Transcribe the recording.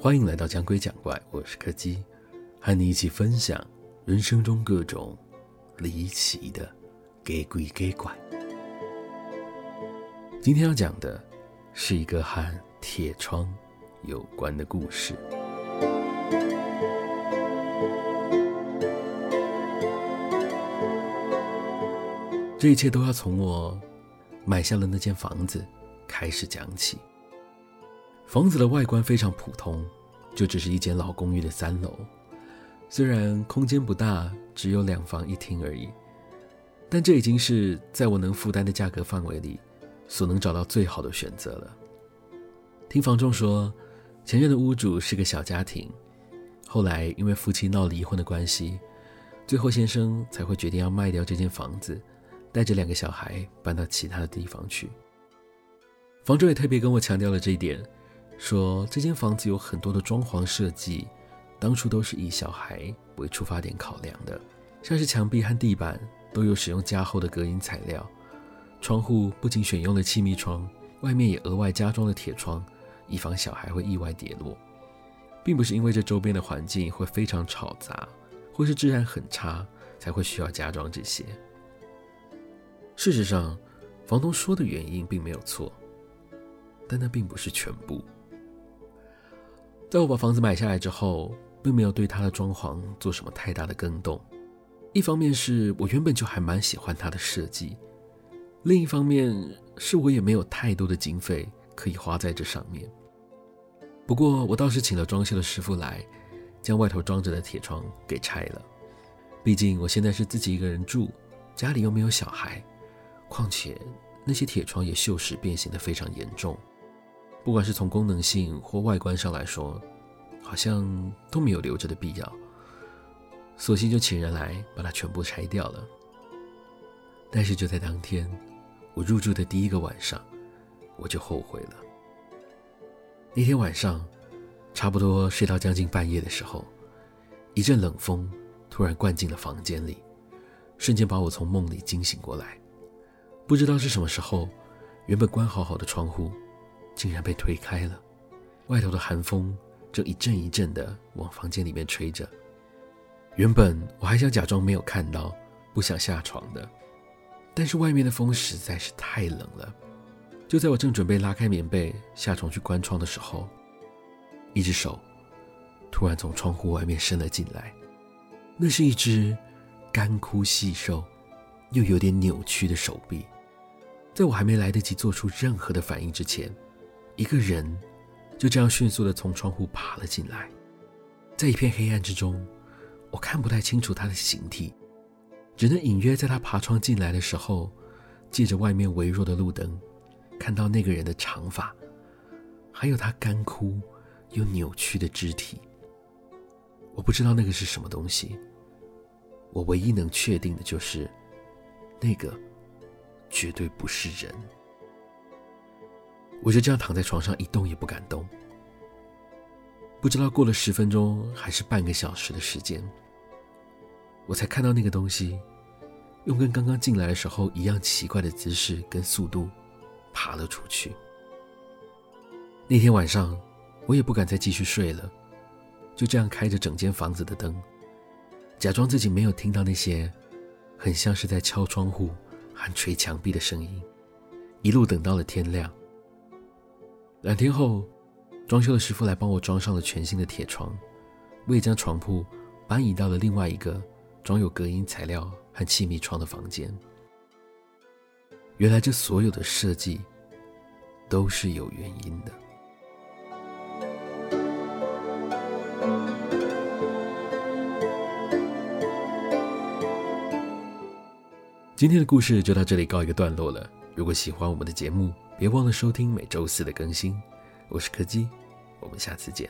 欢迎来到讲鬼讲怪，我是柯基，和你一起分享人生中各种离奇的给鬼给怪。今天要讲的是一个和铁窗有关的故事。这一切都要从我买下了那间房子开始讲起。房子的外观非常普通。就只是一间老公寓的三楼，虽然空间不大，只有两房一厅而已，但这已经是在我能负担的价格范围里所能找到最好的选择了。听房仲说，前任的屋主是个小家庭，后来因为夫妻闹离婚的关系，最后先生才会决定要卖掉这间房子，带着两个小孩搬到其他的地方去。房仲也特别跟我强调了这一点。说这间房子有很多的装潢设计，当初都是以小孩为出发点考量的，像是墙壁和地板都有使用加厚的隔音材料，窗户不仅选用了气密窗，外面也额外加装了铁窗，以防小孩会意外跌落，并不是因为这周边的环境会非常吵杂，或是治安很差才会需要加装这些。事实上，房东说的原因并没有错，但那并不是全部。在我把房子买下来之后，并没有对它的装潢做什么太大的更动。一方面是我原本就还蛮喜欢它的设计，另一方面是我也没有太多的经费可以花在这上面。不过我倒是请了装修的师傅来，将外头装着的铁窗给拆了。毕竟我现在是自己一个人住，家里又没有小孩，况且那些铁窗也锈蚀变形的非常严重。不管是从功能性或外观上来说，好像都没有留着的必要，索性就请人来把它全部拆掉了。但是就在当天，我入住的第一个晚上，我就后悔了。那天晚上，差不多睡到将近半夜的时候，一阵冷风突然灌进了房间里，瞬间把我从梦里惊醒过来。不知道是什么时候，原本关好好的窗户。竟然被推开了，外头的寒风正一阵一阵的往房间里面吹着。原本我还想假装没有看到，不想下床的，但是外面的风实在是太冷了。就在我正准备拉开棉被下床去关窗的时候，一只手突然从窗户外面伸了进来，那是一只干枯细瘦又有点扭曲的手臂。在我还没来得及做出任何的反应之前，一个人就这样迅速地从窗户爬了进来，在一片黑暗之中，我看不太清楚他的形体，只能隐约在他爬窗进来的时候，借着外面微弱的路灯，看到那个人的长发，还有他干枯又扭曲的肢体。我不知道那个是什么东西，我唯一能确定的就是，那个绝对不是人。我就这样躺在床上一动也不敢动。不知道过了十分钟还是半个小时的时间，我才看到那个东西用跟刚刚进来的时候一样奇怪的姿势跟速度爬了出去。那天晚上我也不敢再继续睡了，就这样开着整间房子的灯，假装自己没有听到那些很像是在敲窗户喊捶墙壁的声音，一路等到了天亮。两天后，装修的师傅来帮我装上了全新的铁窗，我也将床铺搬移到了另外一个装有隔音材料和气密窗的房间。原来这所有的设计都是有原因的。今天的故事就到这里告一个段落了。如果喜欢我们的节目，别忘了收听每周四的更新。我是柯基，我们下次见。